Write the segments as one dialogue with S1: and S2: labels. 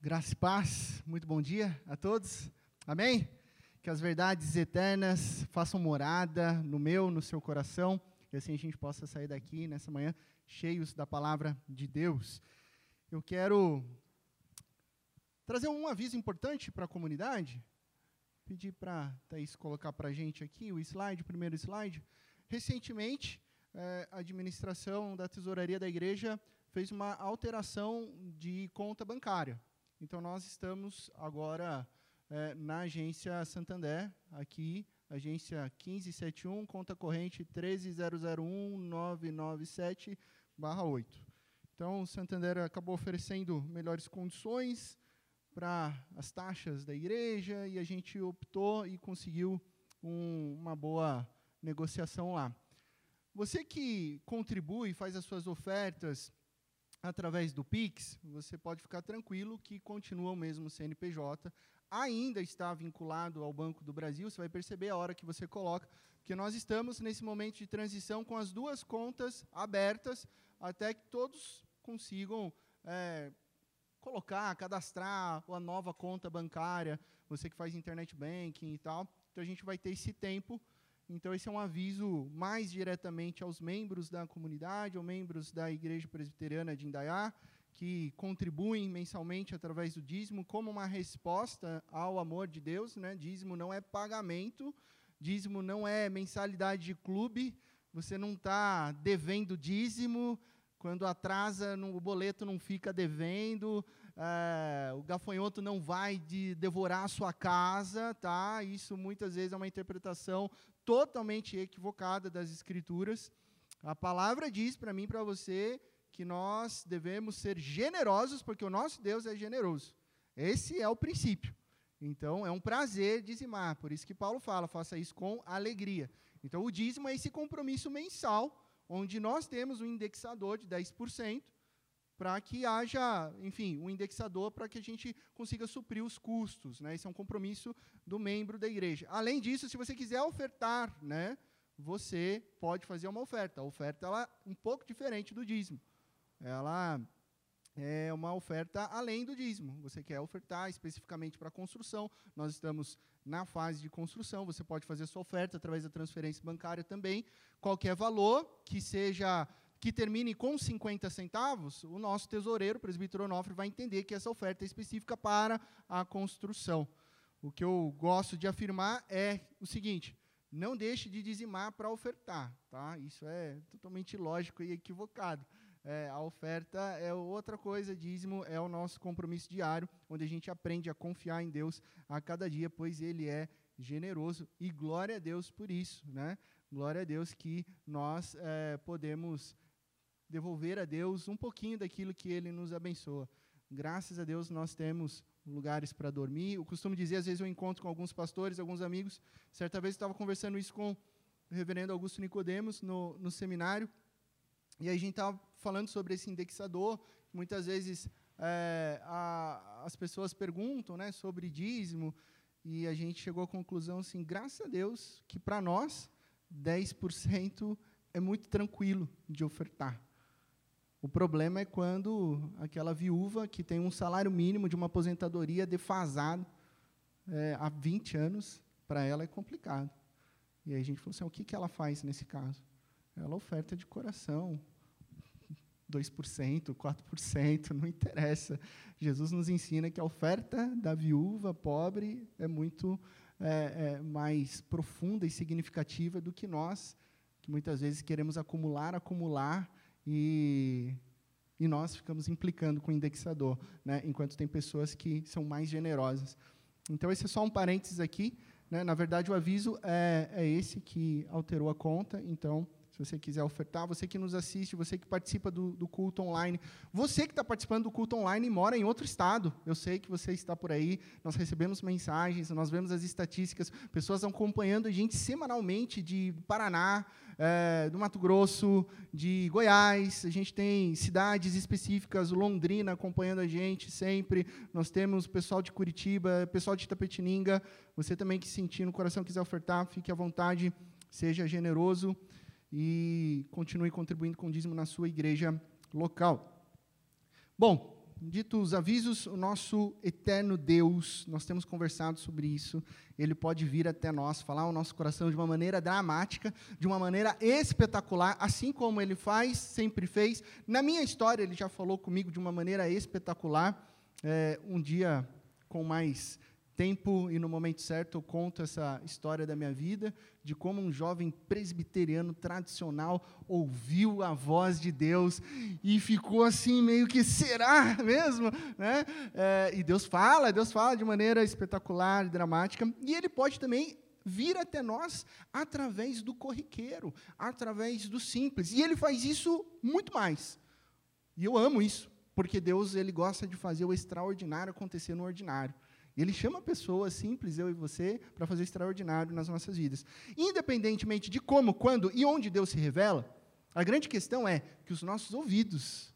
S1: Graça e paz, muito bom dia a todos. Amém? Que as verdades eternas façam morada no meu, no seu coração, e assim a gente possa sair daqui nessa manhã cheios da palavra de Deus. Eu quero trazer um aviso importante para a comunidade. Pedir para Thaís colocar para a gente aqui o slide, o primeiro slide. Recentemente, eh, a administração da tesouraria da igreja fez uma alteração de conta bancária. Então, nós estamos agora é, na agência Santander, aqui, agência 1571, conta corrente 13001-997-8. Então, o Santander acabou oferecendo melhores condições para as taxas da igreja e a gente optou e conseguiu um, uma boa negociação lá. Você que contribui, faz as suas ofertas através do Pix, você pode ficar tranquilo que continua o mesmo CNPJ, ainda está vinculado ao Banco do Brasil, você vai perceber a hora que você coloca, porque nós estamos nesse momento de transição com as duas contas abertas, até que todos consigam é, colocar, cadastrar a nova conta bancária, você que faz internet banking e tal. Então a gente vai ter esse tempo então, esse é um aviso mais diretamente aos membros da comunidade, aos membros da Igreja Presbiteriana de Indaiá, que contribuem mensalmente através do dízimo, como uma resposta ao amor de Deus. Né? Dízimo não é pagamento, dízimo não é mensalidade de clube, você não está devendo dízimo, quando atrasa, no, o boleto não fica devendo, é, o gafanhoto não vai de devorar a sua casa, tá? Isso muitas vezes é uma interpretação totalmente equivocada das escrituras. A palavra diz para mim e para você que nós devemos ser generosos, porque o nosso Deus é generoso. Esse é o princípio. Então, é um prazer dizimar. Por isso que Paulo fala, faça isso com alegria. Então, o dízimo é esse compromisso mensal, onde nós temos um indexador de 10%, para que haja, enfim, um indexador para que a gente consiga suprir os custos. Né? Esse é um compromisso do membro da igreja. Além disso, se você quiser ofertar, né, você pode fazer uma oferta. A oferta ela é um pouco diferente do dízimo. Ela é uma oferta além do dízimo. Você quer ofertar especificamente para construção. Nós estamos na fase de construção. Você pode fazer sua oferta através da transferência bancária também. Qualquer valor que seja que termine com 50 centavos, o nosso tesoureiro, o presbítero Onofre, vai entender que essa oferta é específica para a construção. O que eu gosto de afirmar é o seguinte: não deixe de dizimar para ofertar. Tá? Isso é totalmente lógico e equivocado. É, a oferta é outra coisa, dízimo é o nosso compromisso diário, onde a gente aprende a confiar em Deus a cada dia, pois Ele é generoso. E glória a Deus por isso. Né? Glória a Deus que nós é, podemos devolver a Deus um pouquinho daquilo que Ele nos abençoa. Graças a Deus nós temos lugares para dormir. Eu costumo dizer, às vezes eu encontro com alguns pastores, alguns amigos. Certa vez eu estava conversando isso com o reverendo Augusto Nicodemos no, no seminário, e aí a gente estava falando sobre esse indexador. Muitas vezes é, a, as pessoas perguntam né, sobre dízimo, e a gente chegou à conclusão assim, graças a Deus, que para nós 10% é muito tranquilo de ofertar. O problema é quando aquela viúva que tem um salário mínimo de uma aposentadoria defasado é, há 20 anos, para ela é complicado. E aí a gente falou assim: o que, que ela faz nesse caso? Ela oferta de coração, 2%, 4%, não interessa. Jesus nos ensina que a oferta da viúva pobre é muito é, é, mais profunda e significativa do que nós, que muitas vezes queremos acumular, acumular e, e nós ficamos implicando com o indexador, né, enquanto tem pessoas que são mais generosas. Então, esse é só um parênteses aqui. Né, na verdade, o aviso é, é esse que alterou a conta, então se você quiser ofertar, você que nos assiste, você que participa do, do culto online, você que está participando do culto online e mora em outro estado, eu sei que você está por aí, nós recebemos mensagens, nós vemos as estatísticas, pessoas acompanhando a gente semanalmente de Paraná, é, do Mato Grosso, de Goiás, a gente tem cidades específicas, Londrina acompanhando a gente sempre, nós temos pessoal de Curitiba, pessoal de Itapetininga, você também que sentir no coração quiser ofertar, fique à vontade, seja generoso e continue contribuindo com o dízimo na sua igreja local. Bom, dito os avisos, o nosso eterno Deus, nós temos conversado sobre isso, ele pode vir até nós, falar o nosso coração de uma maneira dramática, de uma maneira espetacular, assim como ele faz, sempre fez. Na minha história, ele já falou comigo de uma maneira espetacular. É, um dia com mais tempo e no momento certo eu conto essa história da minha vida, de como um jovem presbiteriano tradicional ouviu a voz de Deus e ficou assim, meio que será mesmo? Né? É, e Deus fala, Deus fala de maneira espetacular dramática, e Ele pode também vir até nós através do corriqueiro, através do simples, e Ele faz isso muito mais. E eu amo isso, porque Deus ele gosta de fazer o extraordinário acontecer no ordinário. Ele chama pessoas simples, eu e você, para fazer extraordinário nas nossas vidas. Independentemente de como, quando e onde Deus se revela, a grande questão é que os nossos ouvidos,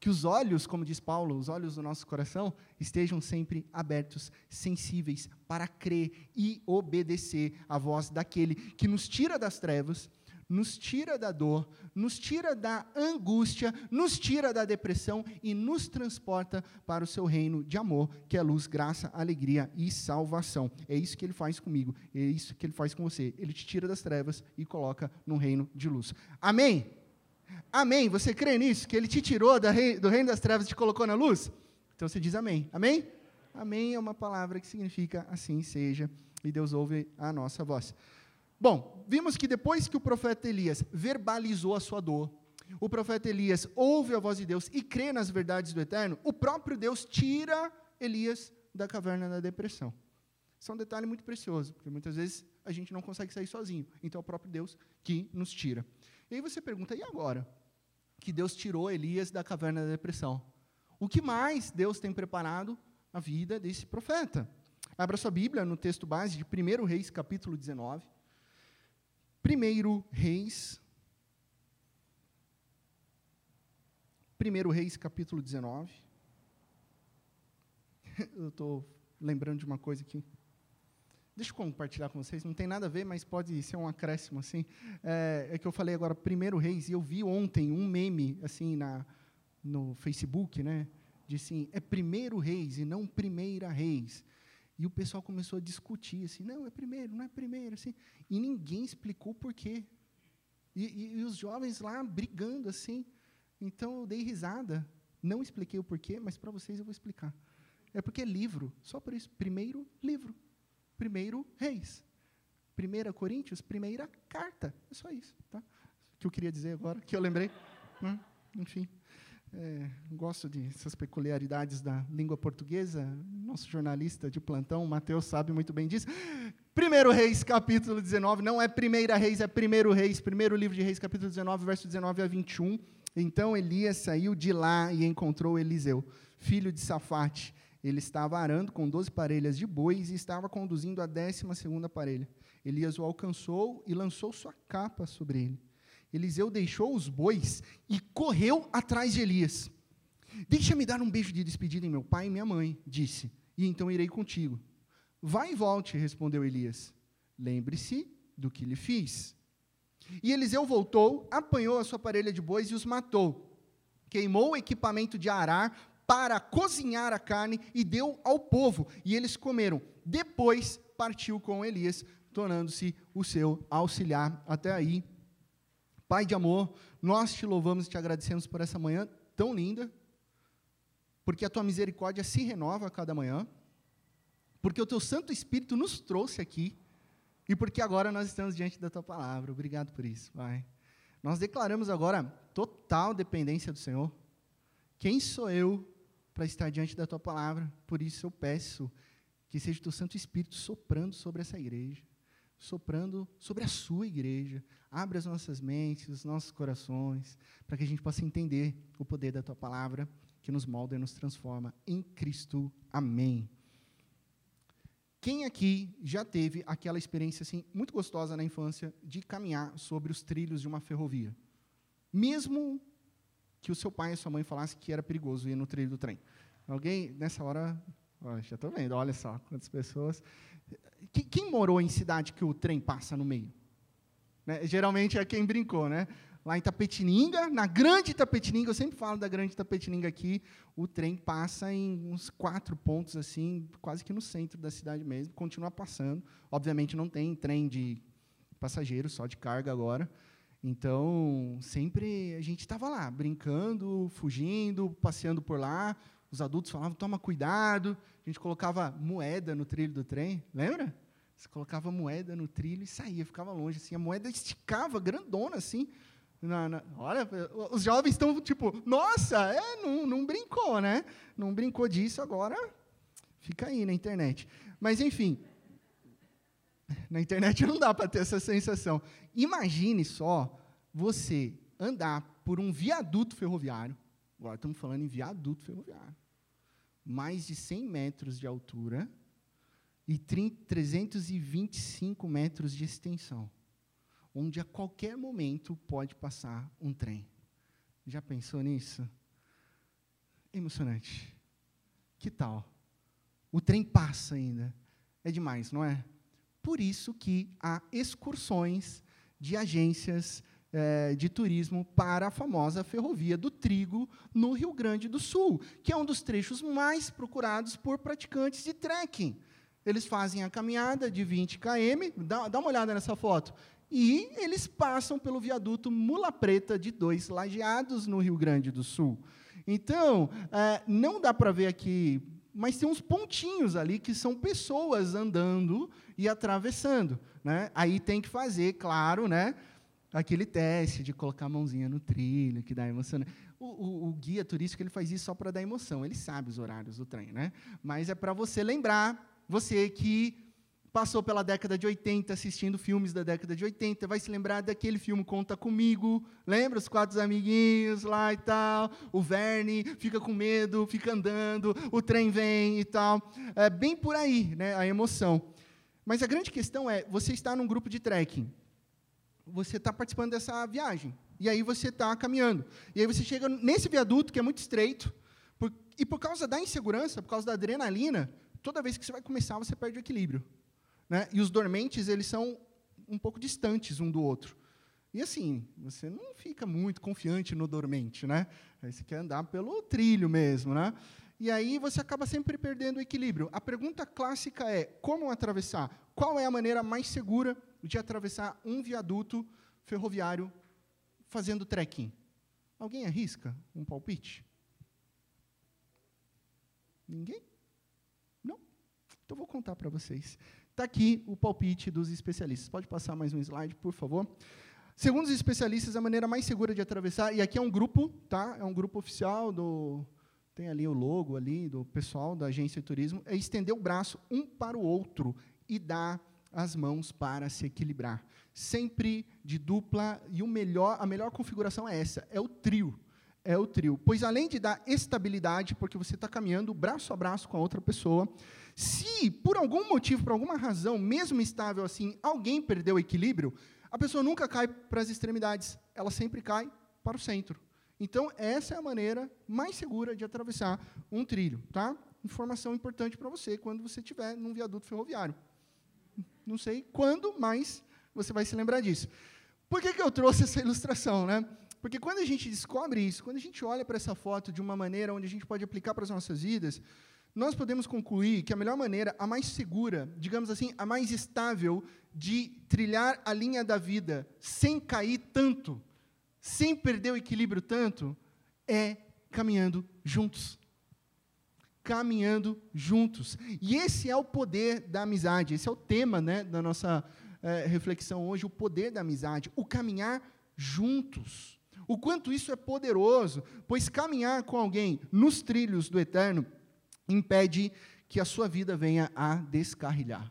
S1: que os olhos, como diz Paulo, os olhos do nosso coração, estejam sempre abertos, sensíveis, para crer e obedecer à voz daquele que nos tira das trevas nos tira da dor, nos tira da angústia, nos tira da depressão e nos transporta para o seu reino de amor, que é luz, graça, alegria e salvação. É isso que ele faz comigo, é isso que ele faz com você. Ele te tira das trevas e coloca no reino de luz. Amém? Amém? Você crê nisso? Que ele te tirou do reino das trevas e te colocou na luz? Então você diz amém. Amém? Amém é uma palavra que significa assim seja, e Deus ouve a nossa voz. Bom, vimos que depois que o profeta Elias verbalizou a sua dor, o profeta Elias ouve a voz de Deus e crê nas verdades do Eterno, o próprio Deus tira Elias da caverna da depressão. Isso é um detalhe muito precioso, porque muitas vezes a gente não consegue sair sozinho. Então é o próprio Deus que nos tira. E aí você pergunta, e agora? Que Deus tirou Elias da caverna da depressão. O que mais Deus tem preparado a vida desse profeta? Abra sua Bíblia no texto base de 1 Reis, capítulo 19. Primeiro Reis. Primeiro Reis, capítulo 19. Eu estou lembrando de uma coisa aqui. Deixa eu compartilhar com vocês, não tem nada a ver, mas pode ser um acréscimo, assim. É, é que eu falei agora, primeiro Reis, e eu vi ontem um meme, assim, na, no Facebook, né? De assim, é primeiro Reis e não primeira Reis. E o pessoal começou a discutir, assim, não, é primeiro, não é primeiro, assim. E ninguém explicou por quê. E, e, e, os jovens lá brigando, assim. Então eu dei risada. Não expliquei o porquê, mas para vocês eu vou explicar. É porque é livro, só por isso. Primeiro livro. Primeiro reis. Primeira Coríntios, primeira carta. É só isso, tá? Que eu queria dizer agora, que eu lembrei. Hum, enfim. É, gosto dessas peculiaridades da língua portuguesa. Nosso jornalista de plantão, Mateus, sabe muito bem disso. Primeiro Reis, capítulo 19. Não é Primeira Reis, é Primeiro Reis. Primeiro livro de Reis, capítulo 19, verso 19 a 21. Então Elias saiu de lá e encontrou Eliseu, filho de Safate. Ele estava arando com doze parelhas de bois e estava conduzindo a décima segunda parelha. Elias o alcançou e lançou sua capa sobre ele. Eliseu deixou os bois e correu atrás de Elias. Deixa-me dar um beijo de despedida em meu pai e minha mãe, disse, e então irei contigo. Vai e volte, respondeu Elias. Lembre-se do que lhe fiz. E Eliseu voltou, apanhou a sua parelha de bois e os matou. Queimou o equipamento de arar para cozinhar a carne e deu ao povo, e eles comeram. Depois partiu com Elias, tornando-se o seu auxiliar. Até aí, Pai de amor, nós te louvamos e te agradecemos por essa manhã tão linda, porque a tua misericórdia se renova a cada manhã, porque o teu Santo Espírito nos trouxe aqui, e porque agora nós estamos diante da tua palavra. Obrigado por isso, Pai. Nós declaramos agora total dependência do Senhor. Quem sou eu para estar diante da tua palavra? Por isso eu peço que seja o teu Santo Espírito soprando sobre essa igreja soprando sobre a sua igreja. Abre as nossas mentes, os nossos corações, para que a gente possa entender o poder da tua palavra, que nos molda e nos transforma em Cristo. Amém. Quem aqui já teve aquela experiência assim muito gostosa na infância de caminhar sobre os trilhos de uma ferrovia? Mesmo que o seu pai e sua mãe falassem que era perigoso ir no trilho do trem. Alguém nessa hora, ó, já estou vendo, olha só quantas pessoas. Quem morou em cidade que o trem passa no meio? Né? Geralmente é quem brincou, né? lá em Tapetininga, na grande Tapetininga, eu sempre falo da grande Tapetininga aqui, o trem passa em uns quatro pontos, assim, quase que no centro da cidade mesmo, continua passando. Obviamente não tem trem de passageiros, só de carga agora. Então, sempre a gente estava lá, brincando, fugindo, passeando por lá. Os adultos falavam, toma cuidado. A gente colocava moeda no trilho do trem, lembra? Você colocava moeda no trilho e saía, ficava longe. Assim, a moeda esticava, grandona, assim. Na, na, olha, os jovens estão tipo, nossa, é, não, não brincou, né? Não brincou disso, agora fica aí na internet. Mas, enfim, na internet não dá para ter essa sensação. Imagine só você andar por um viaduto ferroviário. Agora estamos falando em viaduto ferroviário. Mais de 100 metros de altura e 325 metros de extensão, onde a qualquer momento pode passar um trem. Já pensou nisso? Emocionante. Que tal? O trem passa ainda. É demais, não é? Por isso que há excursões de agências é, de turismo para a famosa Ferrovia do Trigo, no Rio Grande do Sul, que é um dos trechos mais procurados por praticantes de trekking. Eles fazem a caminhada de 20 km, dá, dá uma olhada nessa foto, e eles passam pelo viaduto Mula Preta de dois lajeados no Rio Grande do Sul. Então, é, não dá para ver aqui mas tem uns pontinhos ali que são pessoas andando e atravessando. Né? Aí tem que fazer, claro, né, aquele teste de colocar a mãozinha no trilho, que dá emoção. O, o, o guia turístico ele faz isso só para dar emoção, ele sabe os horários do trem, né? mas é para você lembrar, você que passou pela década de 80 assistindo filmes da década de 80, vai se lembrar daquele filme Conta Comigo, lembra os quatro amiguinhos lá e tal, o Verne fica com medo, fica andando, o trem vem e tal, é bem por aí, né, a emoção. Mas a grande questão é, você está num grupo de trekking, você está participando dessa viagem, e aí você está caminhando, e aí você chega nesse viaduto que é muito estreito, por, e por causa da insegurança, por causa da adrenalina, toda vez que você vai começar, você perde o equilíbrio. Né? E os dormentes, eles são um pouco distantes um do outro. E assim, você não fica muito confiante no dormente, né? Aí você quer andar pelo trilho mesmo, né? E aí você acaba sempre perdendo o equilíbrio. A pergunta clássica é: como atravessar? Qual é a maneira mais segura de atravessar um viaduto ferroviário fazendo trekking? Alguém arrisca um palpite? Ninguém? Não? Então vou contar para vocês. Está aqui o palpite dos especialistas. Pode passar mais um slide, por favor. Segundo os especialistas, a maneira mais segura de atravessar, e aqui é um grupo, tá? É um grupo oficial do tem ali o logo ali do pessoal da agência de turismo, é estender o braço um para o outro e dar as mãos para se equilibrar. Sempre de dupla e o melhor, a melhor configuração é essa, é o trio. É o trio, pois além de dar estabilidade, porque você está caminhando braço a braço com a outra pessoa, se, por algum motivo, por alguma razão, mesmo estável assim, alguém perdeu o equilíbrio, a pessoa nunca cai para as extremidades, ela sempre cai para o centro. Então, essa é a maneira mais segura de atravessar um trilho. Tá? Informação importante para você quando você estiver num viaduto ferroviário. Não sei quando, mas você vai se lembrar disso. Por que, que eu trouxe essa ilustração? Né? Porque quando a gente descobre isso, quando a gente olha para essa foto de uma maneira onde a gente pode aplicar para as nossas vidas, nós podemos concluir que a melhor maneira, a mais segura, digamos assim, a mais estável de trilhar a linha da vida sem cair tanto, sem perder o equilíbrio tanto, é caminhando juntos. Caminhando juntos. E esse é o poder da amizade, esse é o tema né, da nossa é, reflexão hoje, o poder da amizade, o caminhar juntos. O quanto isso é poderoso, pois caminhar com alguém nos trilhos do eterno impede que a sua vida venha a descarrilhar.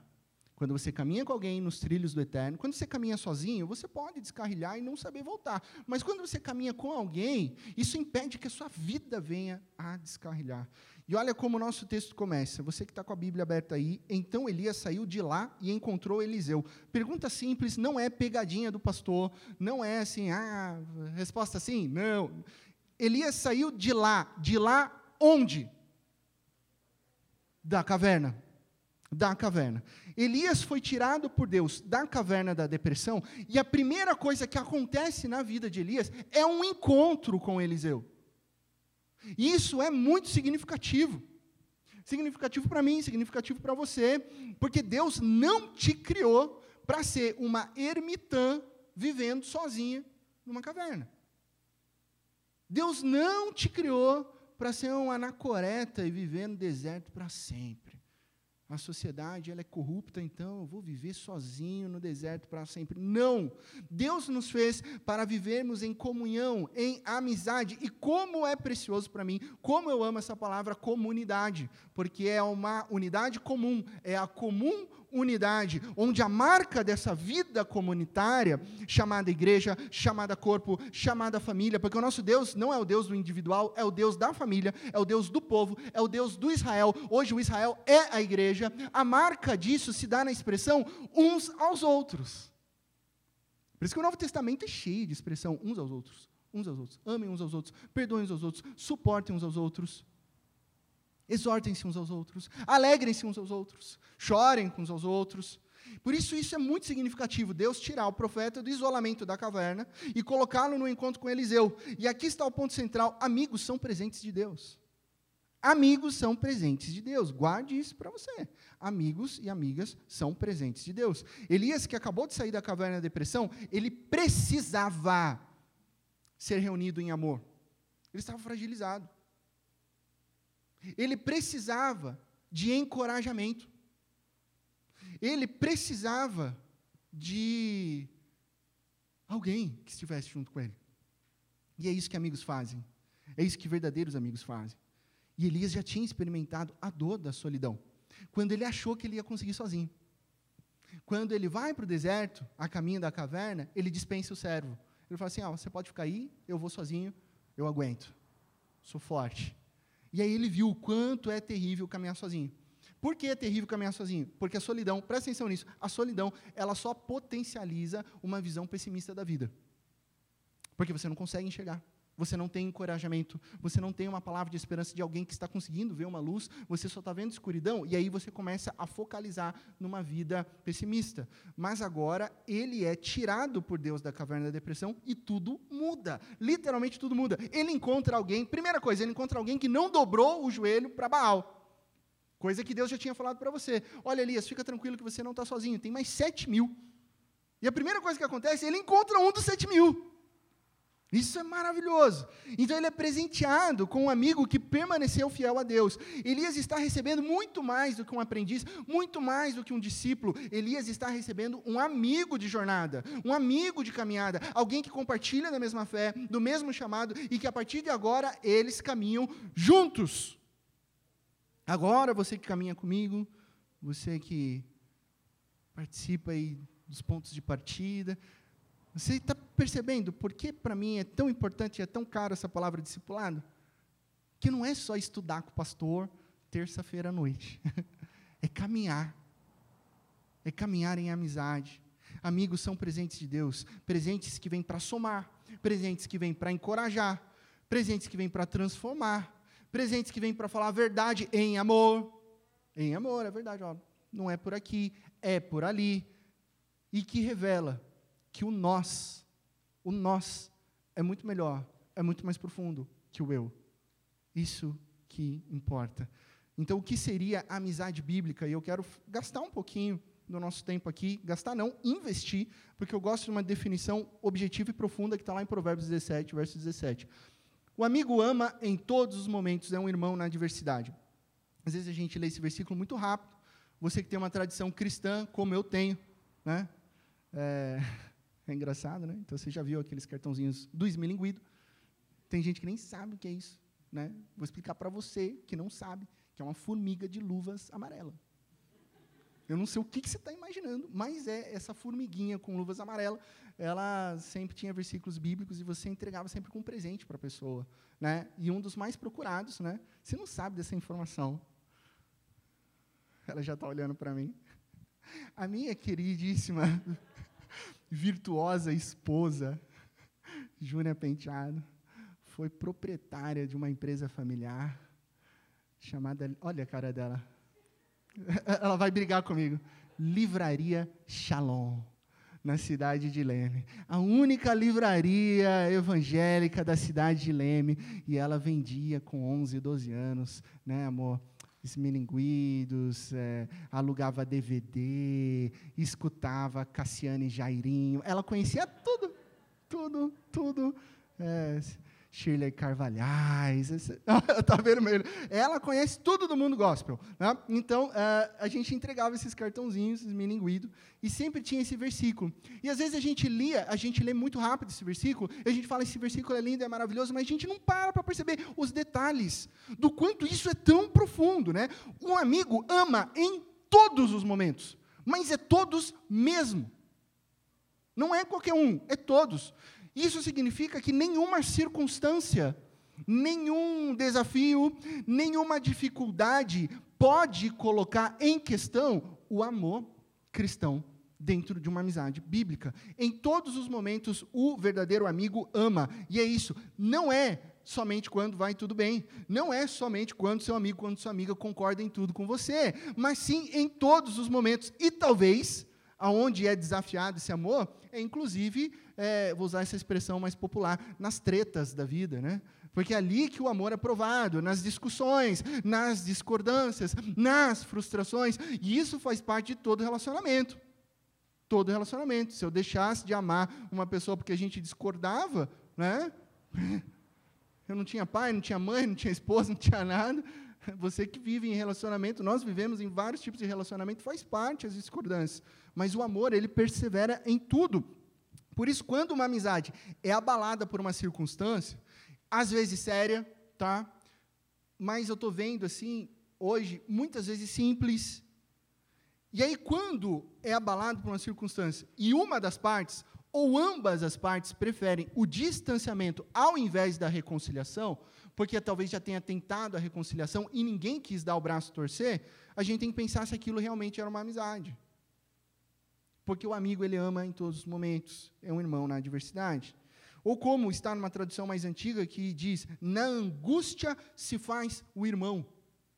S1: Quando você caminha com alguém nos trilhos do eterno, quando você caminha sozinho, você pode descarrilhar e não saber voltar. Mas quando você caminha com alguém, isso impede que a sua vida venha a descarrilhar. E olha como o nosso texto começa. Você que está com a Bíblia aberta aí, então Elias saiu de lá e encontrou Eliseu. Pergunta simples, não é pegadinha do pastor, não é assim, ah, resposta assim, não. Elias saiu de lá, de lá onde? da caverna. da caverna. Elias foi tirado por Deus da caverna da depressão, e a primeira coisa que acontece na vida de Elias é um encontro com Eliseu. Isso é muito significativo. Significativo para mim, significativo para você, porque Deus não te criou para ser uma ermitã vivendo sozinha numa caverna. Deus não te criou para ser um anacoreta e viver no deserto para sempre. A sociedade ela é corrupta, então eu vou viver sozinho no deserto para sempre. Não! Deus nos fez para vivermos em comunhão, em amizade. E como é precioso para mim, como eu amo essa palavra comunidade, porque é uma unidade comum, é a comum unidade, onde a marca dessa vida comunitária, chamada igreja, chamada corpo, chamada família, porque o nosso Deus não é o Deus do individual, é o Deus da família, é o Deus do povo, é o Deus do Israel. Hoje o Israel é a igreja. A marca disso se dá na expressão uns aos outros. Por isso que o Novo Testamento é cheio de expressão uns aos outros, uns aos outros. Amem uns aos outros, perdoem uns aos outros, suportem uns aos outros. Exortem-se uns aos outros, alegrem-se uns aos outros, chorem uns aos outros. Por isso, isso é muito significativo. Deus tirar o profeta do isolamento da caverna e colocá-lo no encontro com Eliseu. E aqui está o ponto central: amigos são presentes de Deus. Amigos são presentes de Deus. Guarde isso para você. Amigos e amigas são presentes de Deus. Elias, que acabou de sair da caverna da depressão, ele precisava ser reunido em amor. Ele estava fragilizado. Ele precisava de encorajamento. Ele precisava de alguém que estivesse junto com ele. E é isso que amigos fazem. É isso que verdadeiros amigos fazem. E Elias já tinha experimentado a dor da solidão, quando ele achou que ele ia conseguir sozinho. Quando ele vai para o deserto, a caminho da caverna, ele dispensa o servo. Ele fala assim: ah, você pode ficar aí, eu vou sozinho, eu aguento. Sou forte. E aí ele viu o quanto é terrível caminhar sozinho. Por que é terrível caminhar sozinho? Porque a solidão, presta atenção nisso, a solidão, ela só potencializa uma visão pessimista da vida. Porque você não consegue enxergar você não tem encorajamento, você não tem uma palavra de esperança de alguém que está conseguindo ver uma luz, você só está vendo escuridão, e aí você começa a focalizar numa vida pessimista. Mas agora ele é tirado por Deus da caverna da depressão e tudo muda. Literalmente tudo muda. Ele encontra alguém, primeira coisa, ele encontra alguém que não dobrou o joelho para Baal. Coisa que Deus já tinha falado para você. Olha, Elias, fica tranquilo que você não está sozinho, tem mais sete mil. E a primeira coisa que acontece, ele encontra um dos sete mil. Isso é maravilhoso. Então ele é presenteado com um amigo que permaneceu fiel a Deus. Elias está recebendo muito mais do que um aprendiz, muito mais do que um discípulo. Elias está recebendo um amigo de jornada, um amigo de caminhada, alguém que compartilha da mesma fé, do mesmo chamado e que a partir de agora eles caminham juntos. Agora você que caminha comigo, você que participa aí dos pontos de partida, você está percebendo por que para mim é tão importante e é tão caro essa palavra discipulado? Que não é só estudar com o pastor terça-feira à noite. é caminhar. É caminhar em amizade. Amigos são presentes de Deus, presentes que vêm para somar, presentes que vêm para encorajar, presentes que vêm para transformar, presentes que vêm para falar a verdade em amor. Em amor, é verdade, ó, não é por aqui, é por ali. E que revela que o nós, o nós, é muito melhor, é muito mais profundo que o eu. Isso que importa. Então, o que seria a amizade bíblica? E eu quero gastar um pouquinho do nosso tempo aqui, gastar não, investir, porque eu gosto de uma definição objetiva e profunda que está lá em Provérbios 17, verso 17. O amigo ama em todos os momentos, é um irmão na adversidade. Às vezes a gente lê esse versículo muito rápido. Você que tem uma tradição cristã, como eu tenho, né? É, é engraçado, né? Então você já viu aqueles cartãozinhos do esmilinguido. Tem gente que nem sabe o que é isso, né? Vou explicar para você que não sabe, que é uma formiga de luvas amarela. Eu não sei o que, que você está imaginando, mas é essa formiguinha com luvas amarelas. Ela sempre tinha versículos bíblicos e você entregava sempre com um presente para a pessoa, né? E um dos mais procurados, né? Você não sabe dessa informação. Ela já está olhando para mim. A minha queridíssima virtuosa esposa, Júnia Penteado, foi proprietária de uma empresa familiar chamada. Olha a cara dela. Ela vai brigar comigo. Livraria Shalom, na cidade de Leme. A única livraria evangélica da cidade de Leme. E ela vendia com 11, 12 anos, né, amor? Esmilinguidos, é, alugava DVD, escutava Cassiane Jairinho. Ela conhecia tudo, tudo, tudo. É, Shirley Carvalhais, está vermelho. Ela conhece tudo do mundo gospel. Né? Então, uh, a gente entregava esses cartãozinhos, esses milinguidos, e sempre tinha esse versículo. E às vezes a gente lia, a gente lê muito rápido esse versículo, e a gente fala, esse versículo é lindo, é maravilhoso, mas a gente não para para perceber os detalhes do quanto isso é tão profundo. Né? Um amigo ama em todos os momentos, mas é todos mesmo. Não é qualquer um, é todos. Isso significa que nenhuma circunstância, nenhum desafio, nenhuma dificuldade pode colocar em questão o amor cristão dentro de uma amizade bíblica. Em todos os momentos, o verdadeiro amigo ama. E é isso. Não é somente quando vai tudo bem. Não é somente quando seu amigo, quando sua amiga concorda em tudo com você. Mas sim em todos os momentos. E talvez, aonde é desafiado esse amor, é inclusive é, vou usar essa expressão mais popular, nas tretas da vida, né? Porque é ali que o amor é provado, nas discussões, nas discordâncias, nas frustrações, e isso faz parte de todo relacionamento. Todo relacionamento. Se eu deixasse de amar uma pessoa porque a gente discordava, né? Eu não tinha pai, não tinha mãe, não tinha esposa, não tinha nada. Você que vive em relacionamento, nós vivemos em vários tipos de relacionamento, faz parte as discordâncias. Mas o amor, ele persevera em tudo. Por isso, quando uma amizade é abalada por uma circunstância, às vezes séria, tá? Mas eu estou vendo assim, hoje, muitas vezes simples. E aí, quando é abalado por uma circunstância e uma das partes, ou ambas as partes, preferem o distanciamento ao invés da reconciliação, porque talvez já tenha tentado a reconciliação e ninguém quis dar o braço torcer, a gente tem que pensar se aquilo realmente era uma amizade. Porque o amigo ele ama em todos os momentos, é um irmão na adversidade. Ou como está numa tradução mais antiga que diz: na angústia se faz o irmão.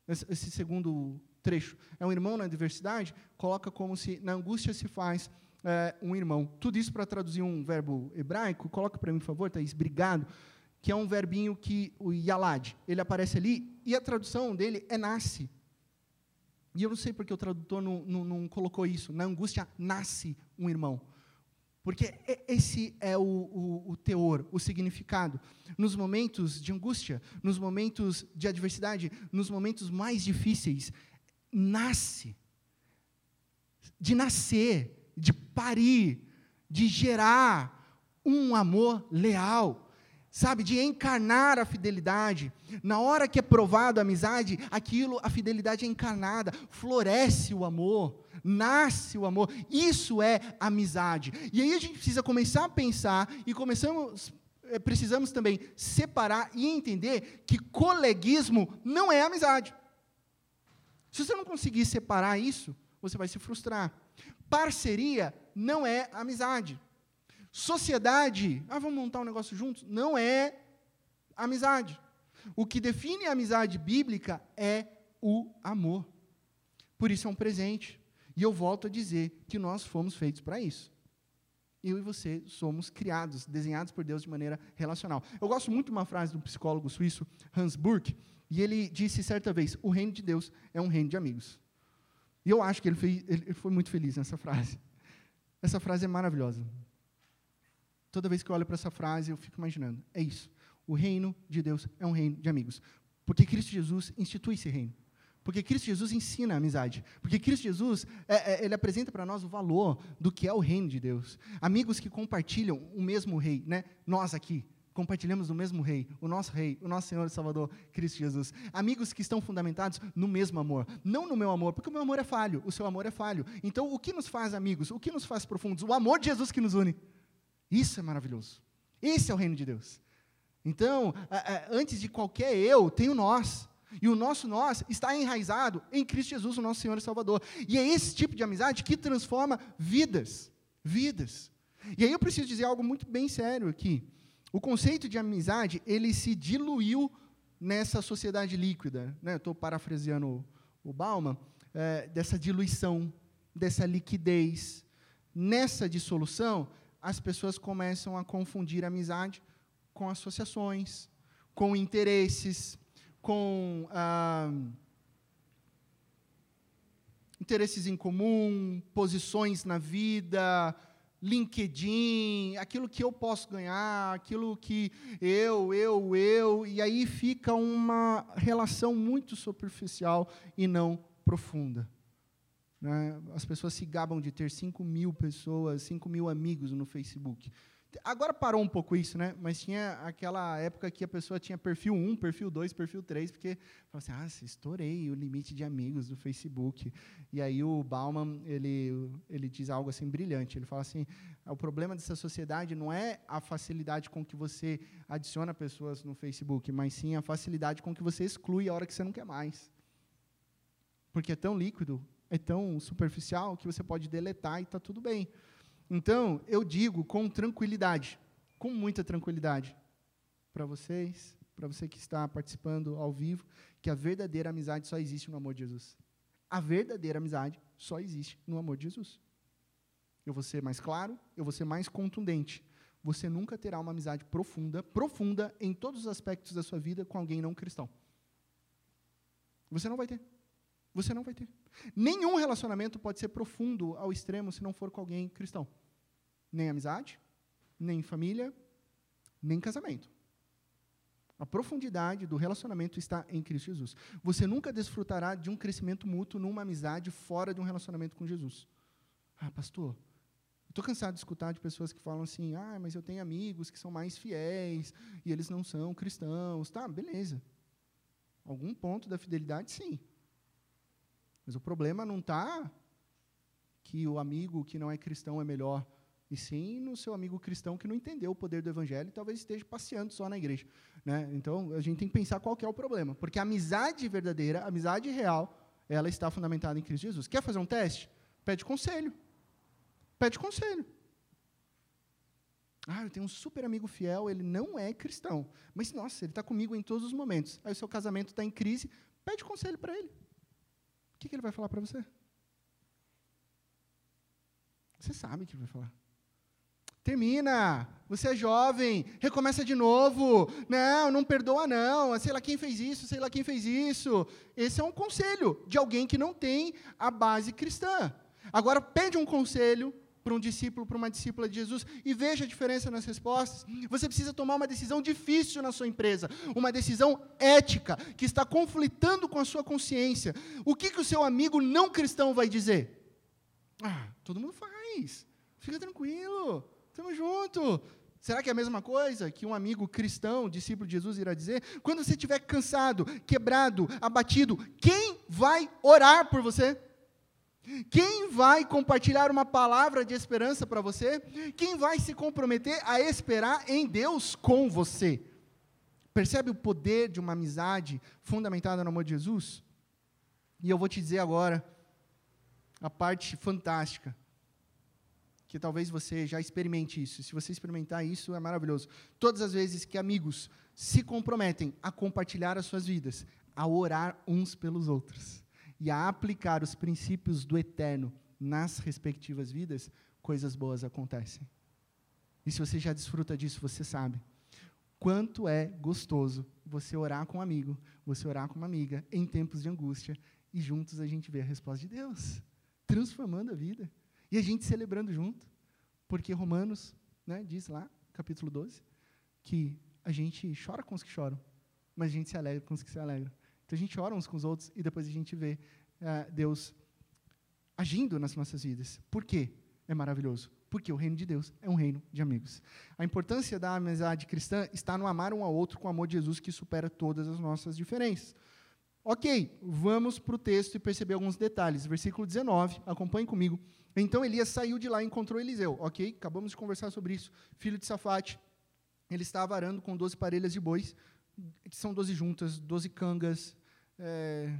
S1: Esse segundo trecho. É um irmão na adversidade, coloca como se na angústia se faz é, um irmão. Tudo isso para traduzir um verbo hebraico, coloca para mim, por favor, Thaís, obrigado, que é um verbinho que, o yalad, ele aparece ali, e a tradução dele é nasce. E eu não sei porque o tradutor não, não, não colocou isso. Na angústia nasce um irmão. Porque esse é o, o, o, teor, o significado. Nos momentos de angústia, nos momentos de adversidade, nos momentos mais difíceis, nasce. De nascer, de parir, de gerar um amor leal sabe, de encarnar a fidelidade. Na hora que é provado a amizade, aquilo, a fidelidade é encarnada, floresce o amor, nasce o amor. Isso é amizade. E aí a gente precisa começar a pensar e começamos eh, precisamos também separar e entender que coleguismo não é amizade. Se você não conseguir separar isso, você vai se frustrar. Parceria não é amizade. Sociedade, ah, vamos montar um negócio juntos? Não é amizade. O que define a amizade bíblica é o amor. Por isso é um presente. E eu volto a dizer que nós fomos feitos para isso. Eu e você somos criados, desenhados por Deus de maneira relacional. Eu gosto muito de uma frase do psicólogo suíço Hans Burke, e ele disse certa vez: o reino de Deus é um reino de amigos. E eu acho que ele foi, ele foi muito feliz nessa frase. Essa frase é maravilhosa. Toda vez que eu olho para essa frase, eu fico imaginando: é isso. O reino de Deus é um reino de amigos. Porque Cristo Jesus institui esse reino. Porque Cristo Jesus ensina a amizade. Porque Cristo Jesus, é, é, ele apresenta para nós o valor do que é o reino de Deus. Amigos que compartilham o mesmo rei, né? Nós aqui compartilhamos o mesmo rei, o nosso rei, o nosso Senhor e Salvador, Cristo Jesus. Amigos que estão fundamentados no mesmo amor. Não no meu amor, porque o meu amor é falho, o seu amor é falho. Então, o que nos faz amigos? O que nos faz profundos? O amor de Jesus que nos une. Isso é maravilhoso. Esse é o reino de Deus. Então, antes de qualquer eu, tem o nós. E o nosso nós está enraizado em Cristo Jesus, o nosso Senhor e Salvador. E é esse tipo de amizade que transforma vidas. Vidas. E aí eu preciso dizer algo muito bem sério aqui. O conceito de amizade, ele se diluiu nessa sociedade líquida. Né? Estou parafraseando o, Bauman. é, dessa diluição, dessa liquidez. Nessa dissolução, as pessoas começam a confundir amizade com associações, com interesses, com ah, interesses em comum, posições na vida, LinkedIn, aquilo que eu posso ganhar, aquilo que eu, eu, eu, e aí fica uma relação muito superficial e não profunda. Né? As pessoas se gabam de ter 5 mil pessoas, 5 mil amigos no Facebook. Agora parou um pouco isso, né? Mas tinha aquela época que a pessoa tinha perfil 1, perfil 2, perfil 3, porque falava assim, ah, estourei o limite de amigos do Facebook. E aí o Bauman, ele, ele diz algo assim brilhante. Ele fala assim, o problema dessa sociedade não é a facilidade com que você adiciona pessoas no Facebook, mas sim a facilidade com que você exclui a hora que você não quer mais. Porque é tão líquido, é tão superficial, que você pode deletar e está tudo bem. Então, eu digo com tranquilidade, com muita tranquilidade, para vocês, para você que está participando ao vivo, que a verdadeira amizade só existe no amor de Jesus. A verdadeira amizade só existe no amor de Jesus. Eu vou ser mais claro, eu vou ser mais contundente. Você nunca terá uma amizade profunda, profunda em todos os aspectos da sua vida com alguém não cristão. Você não vai ter. Você não vai ter. Nenhum relacionamento pode ser profundo ao extremo se não for com alguém cristão. Nem amizade, nem família, nem casamento. A profundidade do relacionamento está em Cristo Jesus. Você nunca desfrutará de um crescimento mútuo numa amizade fora de um relacionamento com Jesus. Ah, pastor, estou cansado de escutar de pessoas que falam assim: ah, mas eu tenho amigos que são mais fiéis e eles não são cristãos. Tá, beleza. Algum ponto da fidelidade, sim. Mas o problema não está que o amigo que não é cristão é melhor, e sim no seu amigo cristão que não entendeu o poder do evangelho e talvez esteja passeando só na igreja. Né? Então, a gente tem que pensar qual que é o problema. Porque a amizade verdadeira, a amizade real, ela está fundamentada em Cristo Jesus. Quer fazer um teste? Pede conselho. Pede conselho. Ah, eu tenho um super amigo fiel, ele não é cristão. Mas, nossa, ele está comigo em todos os momentos. Aí o seu casamento está em crise, pede conselho para ele que, que ele vai falar para você? Você sabe o que ele vai falar. Termina, você é jovem, recomeça de novo. Não, não perdoa não. Sei lá quem fez isso, sei lá quem fez isso. Esse é um conselho de alguém que não tem a base cristã. Agora pede um conselho para um discípulo, para uma discípula de Jesus, e veja a diferença nas respostas. Você precisa tomar uma decisão difícil na sua empresa, uma decisão ética, que está conflitando com a sua consciência. O que, que o seu amigo não cristão vai dizer? Ah, todo mundo faz. Fica tranquilo. Estamos junto. Será que é a mesma coisa que um amigo cristão, discípulo de Jesus, irá dizer? Quando você estiver cansado, quebrado, abatido, quem vai orar por você? Quem vai compartilhar uma palavra de esperança para você? Quem vai se comprometer a esperar em Deus com você? Percebe o poder de uma amizade fundamentada no amor de Jesus? E eu vou te dizer agora a parte fantástica, que talvez você já experimente isso. Se você experimentar isso, é maravilhoso. Todas as vezes que amigos se comprometem a compartilhar as suas vidas, a orar uns pelos outros e a aplicar os princípios do eterno nas respectivas vidas, coisas boas acontecem. E se você já desfruta disso, você sabe quanto é gostoso você orar com um amigo, você orar com uma amiga em tempos de angústia e juntos a gente vê a resposta de Deus, transformando a vida e a gente celebrando junto, porque Romanos, né, diz lá, capítulo 12, que a gente chora com os que choram, mas a gente se alegra com os que se alegram. Então a gente ora uns com os outros e depois a gente vê uh, Deus agindo nas nossas vidas. Por quê? É maravilhoso. Porque o reino de Deus é um reino de amigos. A importância da amizade cristã está no amar um ao outro com o amor de Jesus que supera todas as nossas diferenças. Ok, vamos para o texto e perceber alguns detalhes. Versículo 19, acompanhe comigo. Então Elias saiu de lá e encontrou Eliseu. Ok, acabamos de conversar sobre isso. Filho de Safate, ele estava arando com 12 parelhas de bois, são 12 juntas, 12 cangas, é,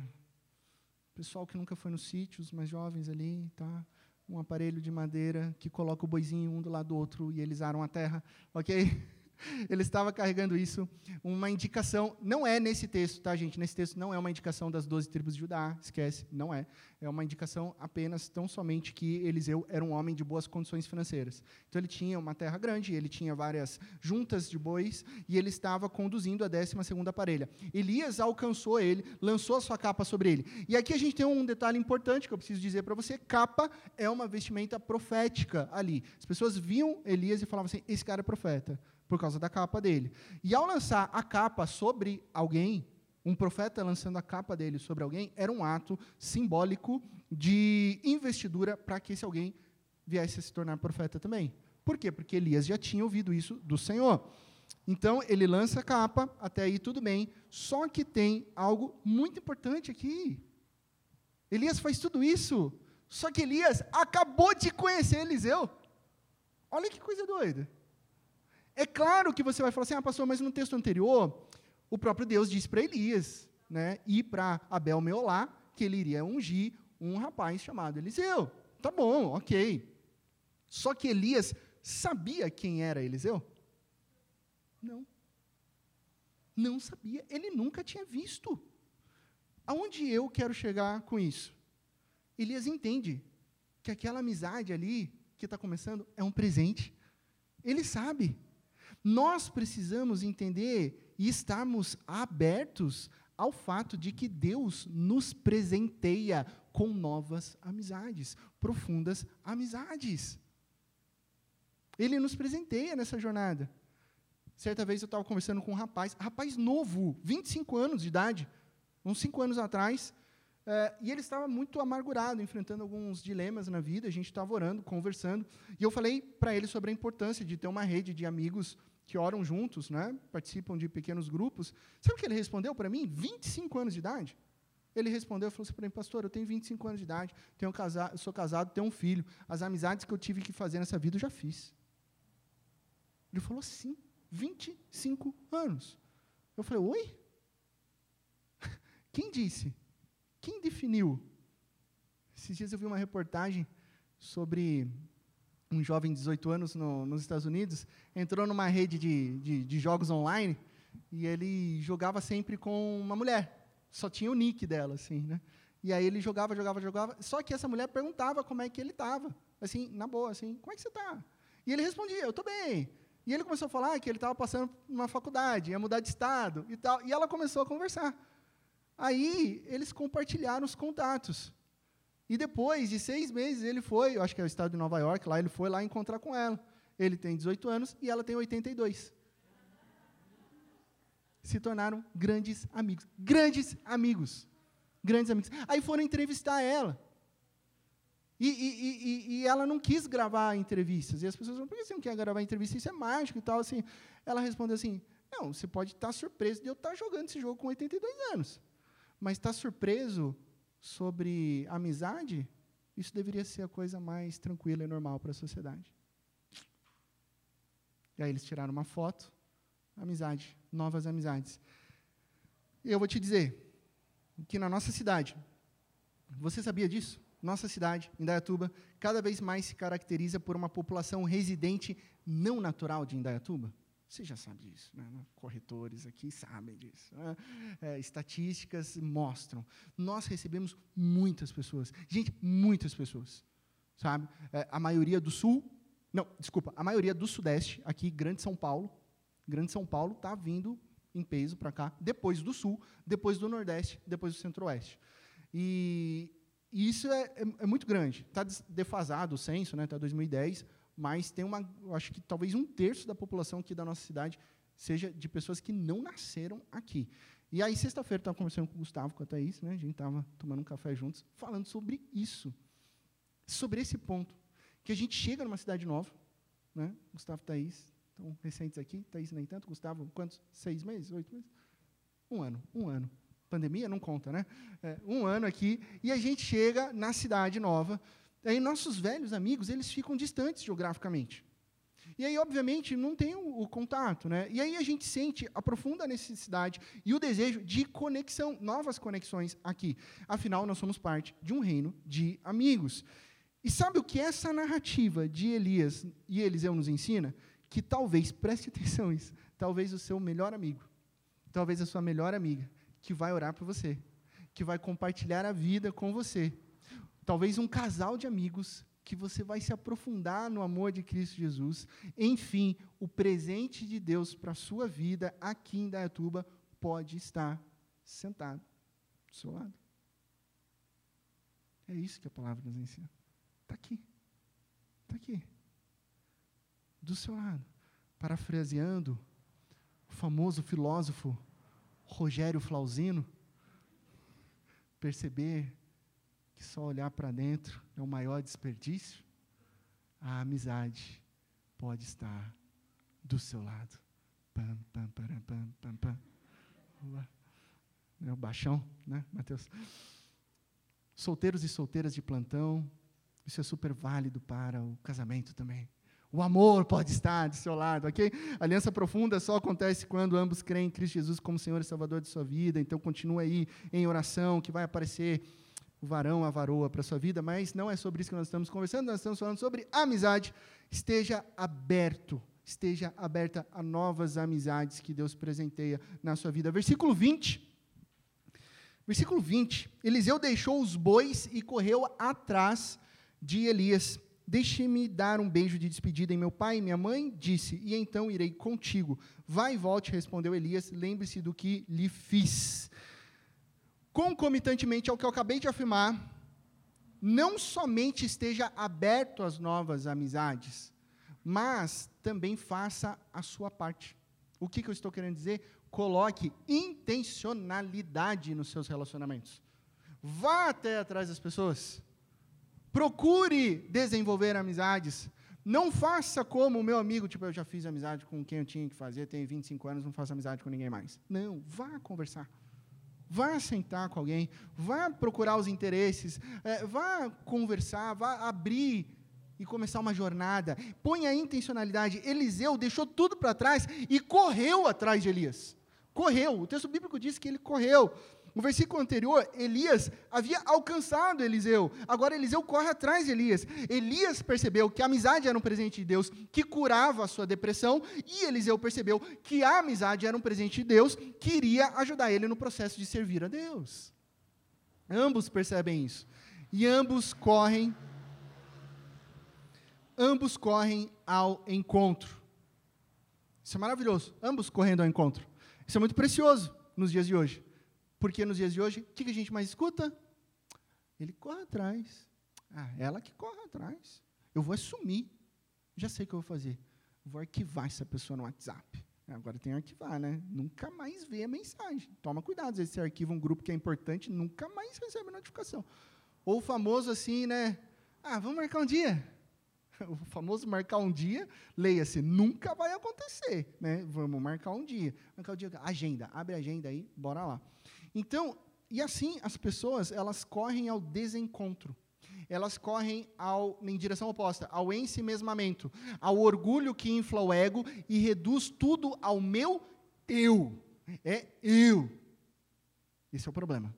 S1: pessoal que nunca foi nos sítios, mais jovens ali, tá? Um aparelho de madeira que coloca o boizinho um do lado do outro e eles aram a terra, ok? ele estava carregando isso, uma indicação, não é nesse texto, tá, gente? Nesse texto não é uma indicação das doze tribos de Judá, esquece, não é. É uma indicação apenas, tão somente, que Eliseu era um homem de boas condições financeiras. Então, ele tinha uma terra grande, ele tinha várias juntas de bois, e ele estava conduzindo a décima segunda parelha. Elias alcançou ele, lançou a sua capa sobre ele. E aqui a gente tem um detalhe importante que eu preciso dizer para você, capa é uma vestimenta profética ali. As pessoas viam Elias e falavam assim, esse cara é profeta por causa da capa dele. E ao lançar a capa sobre alguém, um profeta lançando a capa dele sobre alguém, era um ato simbólico de investidura para que esse alguém viesse a se tornar profeta também. Por quê? Porque Elias já tinha ouvido isso do Senhor. Então, ele lança a capa, até aí tudo bem, só que tem algo muito importante aqui. Elias faz tudo isso, só que Elias acabou de conhecer Eliseu. Olha que coisa doida. É claro que você vai falar assim, ah, pastor, mas no texto anterior, o próprio Deus disse para Elias, né, ir para Abel Meolá, que ele iria ungir um rapaz chamado Eliseu. Tá bom, ok. Só que Elias sabia quem era Eliseu? Não. Não sabia. Ele nunca tinha visto. Aonde eu quero chegar com isso? Elias entende que aquela amizade ali que está começando é um presente. Ele sabe. Nós precisamos entender e estarmos abertos ao fato de que Deus nos presenteia com novas amizades, profundas amizades. Ele nos presenteia nessa jornada. Certa vez eu estava conversando com um rapaz, rapaz novo, 25 anos de idade, uns 5 anos atrás, é, e ele estava muito amargurado, enfrentando alguns dilemas na vida. A gente estava orando, conversando, e eu falei para ele sobre a importância de ter uma rede de amigos que oram juntos, né? participam de pequenos grupos. Sabe o que ele respondeu para mim? 25 anos de idade. Ele respondeu e falou assim para mim, pastor, eu tenho 25 anos de idade, tenho casa sou casado, tenho um filho. As amizades que eu tive que fazer nessa vida eu já fiz. Ele falou sim, 25 anos. Eu falei, oi? Quem disse? Quem definiu? Esses dias eu vi uma reportagem sobre um jovem de 18 anos no, nos Estados Unidos, entrou numa rede de, de, de, jogos online e ele jogava sempre com uma mulher. Só tinha o nick dela, assim, né? E aí ele jogava, jogava, jogava. Só que essa mulher perguntava como é que ele estava. Assim, na boa, assim, como é que você está? E ele respondia, eu estou bem. E ele começou a falar que ele estava passando numa faculdade, ia mudar de estado e tal. E ela começou a conversar. Aí eles compartilharam os contatos. E depois de seis meses, ele foi, eu acho que é o estado de Nova York, lá ele foi lá encontrar com ela. Ele tem 18 anos e ela tem 82. Se tornaram grandes amigos. Grandes amigos. Grandes amigos. Aí foram entrevistar ela. E, e, e, e, ela não quis gravar entrevistas. E as pessoas falam, por que você não quer gravar entrevista? Isso é mágico e tal. Assim. Ela respondeu assim, não, você pode estar surpreso de eu estar jogando esse jogo com 82 anos. Mas está surpreso sobre amizade, isso deveria ser a coisa mais tranquila e normal para a sociedade. E aí eles tiraram uma foto, amizade, novas amizades. E eu vou te dizer que na nossa cidade, você sabia disso? Nossa cidade, Indaiatuba, cada vez mais se caracteriza por uma população residente não natural de Indaiatuba. Você já sabe disso, né? corretores aqui sabem disso. Né? É, estatísticas mostram. Nós recebemos muitas pessoas, gente, muitas pessoas, sabe? É, a maioria do sul, não, desculpa, a maioria do sudeste, aqui, Grande São Paulo, Grande São Paulo está vindo em peso para cá, depois do sul, depois do nordeste, depois do centro-oeste. E, e, isso é, é, é muito grande. Está defasado o censo, né? Está 2010 mas tem uma, acho que talvez um terço da população aqui da nossa cidade seja de pessoas que não nasceram aqui. E aí, sexta-feira, estava conversando com o Gustavo, com a Thaís, né? a gente estava tomando um café juntos, falando sobre isso, sobre esse ponto, que a gente chega numa cidade nova, né? Gustavo Thaís, estão recentes aqui, Thaís nem tanto, Gustavo, quantos? Seis meses? Oito meses? Um ano, um ano. Pandemia não conta, né? É, um ano aqui, e a gente chega na cidade nova, Aí nossos velhos amigos, eles ficam distantes geograficamente. E aí, obviamente, não tem o, o, contato, né? E aí a gente sente a profunda necessidade e o desejo de conexão, novas conexões aqui. Afinal, nós somos parte de um reino de amigos. E sabe o que essa narrativa de Elias e Eliseu nos ensina? que talvez, preste atenção nisso, talvez o seu melhor amigo, talvez a sua melhor amiga, que vai orar por você, que vai compartilhar a vida com você. Talvez um casal de amigos que você vai se aprofundar no amor de Cristo Jesus. Enfim, o presente de Deus para a sua vida aqui em Dayatuba pode estar sentado do seu lado. É isso que a palavra nos ensina. Está aqui. Está aqui. Do seu lado. Parafraseando o famoso filósofo Rogério Flauzino, perceber que só olhar para dentro é o maior desperdício, a amizade pode estar do seu lado. Pam, pam, pam, pam, pam. É o baixão, né, Mateus? Solteiros e solteiras de plantão, isso é super válido para o casamento também. O amor pode estar do seu lado, ok? A aliança profunda só acontece quando ambos creem em Cristo Jesus como Senhor e Salvador de sua vida. Então, continue aí em oração, que vai aparecer o varão, a varoa para a sua vida, mas não é sobre isso que nós estamos conversando, nós estamos falando sobre amizade. Esteja aberto, esteja aberta a novas amizades que Deus presenteia na sua vida. Versículo 20. Versículo 20. Eliseu deixou os bois e correu atrás de Elias. Deixe-me dar um beijo de despedida em meu pai e minha mãe, disse, e então irei contigo. Vai e volte, respondeu Elias, lembre-se do que lhe fiz. Concomitantemente ao que eu acabei de afirmar, não somente esteja aberto às novas amizades, mas também faça a sua parte. O que, que eu estou querendo dizer? Coloque intencionalidade nos seus relacionamentos. Vá até atrás das pessoas. Procure desenvolver amizades. Não faça como o meu amigo, tipo, eu já fiz amizade com quem eu tinha que fazer, tenho 25 anos, não faço amizade com ninguém mais. Não, vá conversar. Vá sentar com alguém, vá procurar os interesses, é, vá conversar, vá abrir e começar uma jornada. Ponha a intencionalidade. Eliseu deixou tudo para trás e correu atrás de Elias. Correu. O texto bíblico diz que ele correu. No versículo anterior, Elias havia alcançado Eliseu. Agora Eliseu corre atrás de Elias. Elias percebeu que a amizade era um presente de Deus que curava a sua depressão, e Eliseu percebeu que a amizade era um presente de Deus que iria ajudar ele no processo de servir a Deus. Ambos percebem isso. E ambos correm ambos correm ao encontro. Isso é maravilhoso. Ambos correndo ao encontro. Isso é muito precioso nos dias de hoje. Porque nos dias de hoje, o que a gente mais escuta? Ele corre atrás. Ah, ela que corre atrás. Eu vou assumir. Já sei o que eu vou fazer. Vou arquivar essa pessoa no WhatsApp. Agora tem arquivar, né? Nunca mais vê a mensagem. Toma cuidado, às vezes você arquiva um grupo que é importante, nunca mais recebe notificação. Ou o famoso assim, né? Ah, vamos marcar um dia. O famoso marcar um dia, leia-se, nunca vai acontecer, né? Vamos marcar um dia. Marcar um dia, agenda, abre a agenda aí, bora lá. Então, e assim as pessoas, elas correm ao desencontro. Elas correm ao, em direção oposta, ao ensimesmamento, ao orgulho que infla o ego e reduz tudo ao meu eu. É eu. Esse é o problema.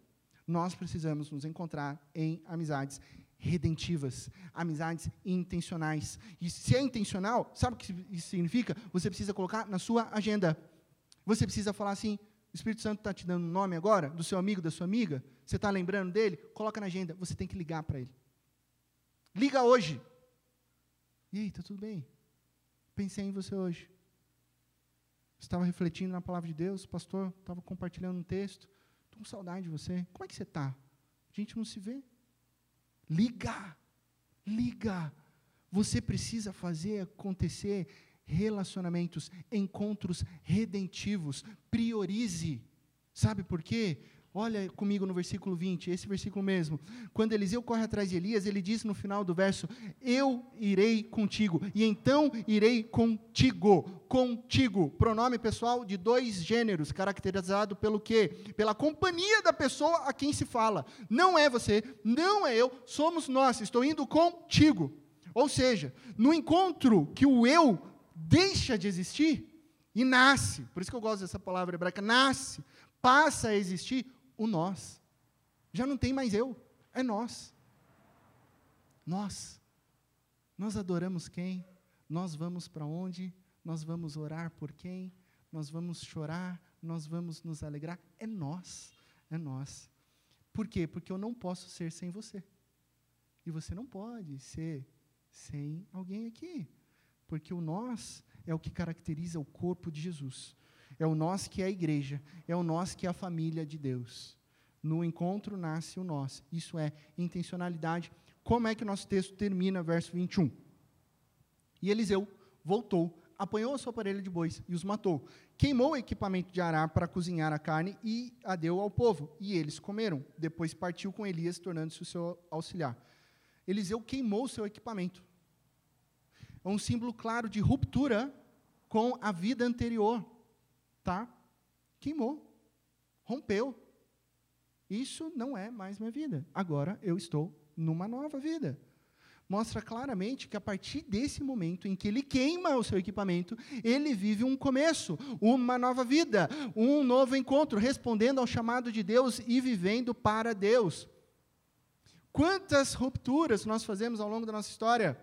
S1: Nós precisamos nos encontrar em amizades redentivas, amizades intencionais. E se é intencional, sabe o que isso significa? Você precisa colocar na sua agenda. Você precisa falar assim: o Espírito Santo está te dando um nome agora, do seu amigo, da sua amiga, você está lembrando dele? Coloca na agenda, você tem que ligar para ele. Liga hoje. E aí, está tudo bem? Pensei em você hoje. Estava refletindo na palavra de Deus, pastor estava compartilhando um texto. Estou com saudade de você. Como é que você está? A gente não se vê. Liga, liga. Você precisa fazer acontecer relacionamentos, encontros redentivos. Priorize. Sabe por quê? Olha comigo no versículo 20, esse versículo mesmo. Quando Eliseu corre atrás de Elias, ele diz no final do verso: Eu irei contigo, e então irei contigo. Contigo. Pronome pessoal de dois gêneros, caracterizado pelo quê? Pela companhia da pessoa a quem se fala. Não é você, não é eu, somos nós. Estou indo contigo. Ou seja, no encontro que o eu deixa de existir e nasce. Por isso que eu gosto dessa palavra hebraica, nasce, passa a existir o nós. Já não tem mais eu, é nós. Nós. Nós adoramos quem? Nós vamos para onde? nós vamos orar por quem, nós vamos chorar, nós vamos nos alegrar. É nós, é nós. Por quê? Porque eu não posso ser sem você. E você não pode ser sem alguém aqui. Porque o nós é o que caracteriza o corpo de Jesus. É o nós que é a igreja, é o nós que é a família de Deus. No encontro nasce o nós. Isso é intencionalidade. Como é que o nosso texto termina, verso 21? E Eliseu voltou, apanhou a sua parelha de bois e os matou. Queimou o equipamento de Ará para cozinhar a carne e a deu ao povo. E eles comeram. Depois partiu com Elias, tornando-se o seu auxiliar. Eliseu queimou o seu equipamento. É um símbolo claro de ruptura com a vida anterior. Tá? Queimou. Rompeu. Isso não é mais minha vida. Agora eu estou numa nova vida. Mostra claramente que a partir desse momento em que ele queima o seu equipamento, ele vive um começo, uma nova vida, um novo encontro, respondendo ao chamado de Deus e vivendo para Deus. Quantas rupturas nós fazemos ao longo da nossa história?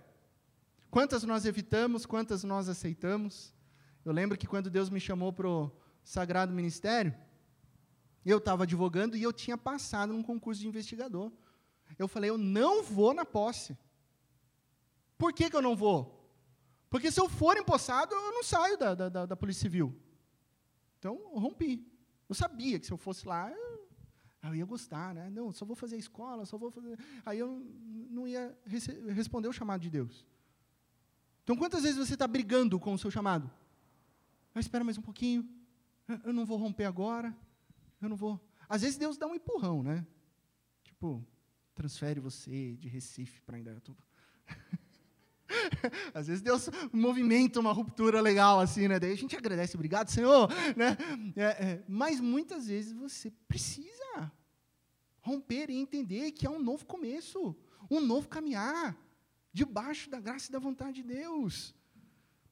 S1: Quantas nós evitamos, quantas nós aceitamos? Eu lembro que quando Deus me chamou para o Sagrado Ministério, eu estava advogando e eu tinha passado num concurso de investigador. Eu falei, eu não vou na posse. Por que, que eu não vou? Porque se eu for empossado, eu não saio da, da, da Polícia Civil. Então, eu rompi. Eu sabia que se eu fosse lá, eu, eu ia gostar, né? Não, só vou fazer a escola, só vou fazer. Aí eu não ia responder o chamado de Deus. Então, quantas vezes você está brigando com o seu chamado? Ah, espera mais um pouquinho. Eu não vou romper agora. Eu não vou. Às vezes Deus dá um empurrão, né? Tipo, transfere você de Recife para Indaiatuba. Às vezes Deus movimenta uma ruptura legal assim, né? Daí a gente agradece, obrigado, Senhor, né? É, é, mas muitas vezes você precisa romper e entender que é um novo começo, um novo caminhar debaixo da graça e da vontade de Deus.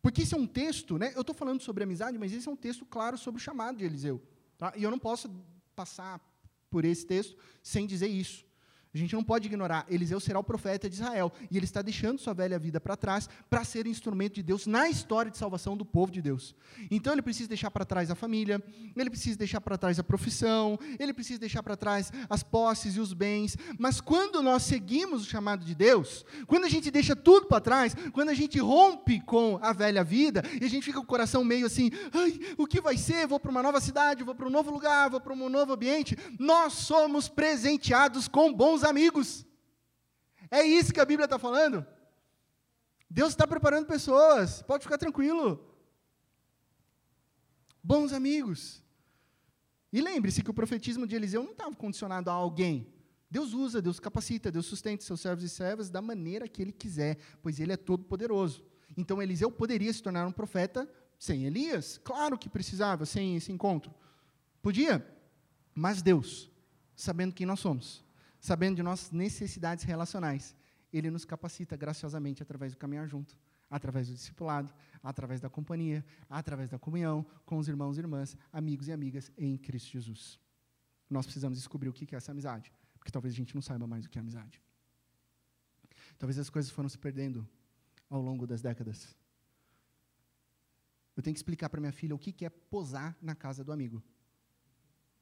S1: Porque esse é um texto, né? Eu estou falando sobre amizade, mas esse é um texto claro sobre o chamado de Eliseu. Tá? E eu não posso passar por esse texto sem dizer isso. A gente não pode ignorar. Eliseu será o profeta de Israel. E ele está deixando sua velha vida para trás para ser instrumento de Deus na história de salvação do povo de Deus. Então ele precisa deixar para trás a família, ele precisa deixar para trás a profissão, ele precisa deixar para trás as posses e os bens. Mas quando nós seguimos o chamado de Deus, quando a gente deixa tudo para trás, quando a gente rompe com a velha vida, e a gente fica com o coração meio assim: ai, o que vai ser? Vou para uma nova cidade, vou para um novo lugar, vou para um novo ambiente. Nós somos presenteados com bons bons amigos. É isso que a Bíblia está falando. Deus está preparando pessoas, pode ficar tranquilo. Bons amigos. E lembre-se que o profetismo de Eliseu não estava condicionado a alguém. Deus usa, Deus capacita, Deus sustenta seus servos e servas da maneira que Ele quiser, pois Ele é todo poderoso. Então Eliseu poderia se tornar um profeta sem Elias? Claro que precisava, sem esse encontro. Podia, mas Deus, sabendo quem nós somos, sabendo de nossas necessidades relacionais, ele nos capacita graciosamente através do caminhar junto, através do discipulado, através da companhia, através da comunhão com os irmãos e irmãs, amigos e amigas em Cristo Jesus. Nós precisamos descobrir o que é essa amizade, porque talvez a gente não saiba mais o que é amizade. Talvez as coisas foram se perdendo ao longo das décadas. Eu tenho que explicar para minha filha o que é posar na casa do amigo.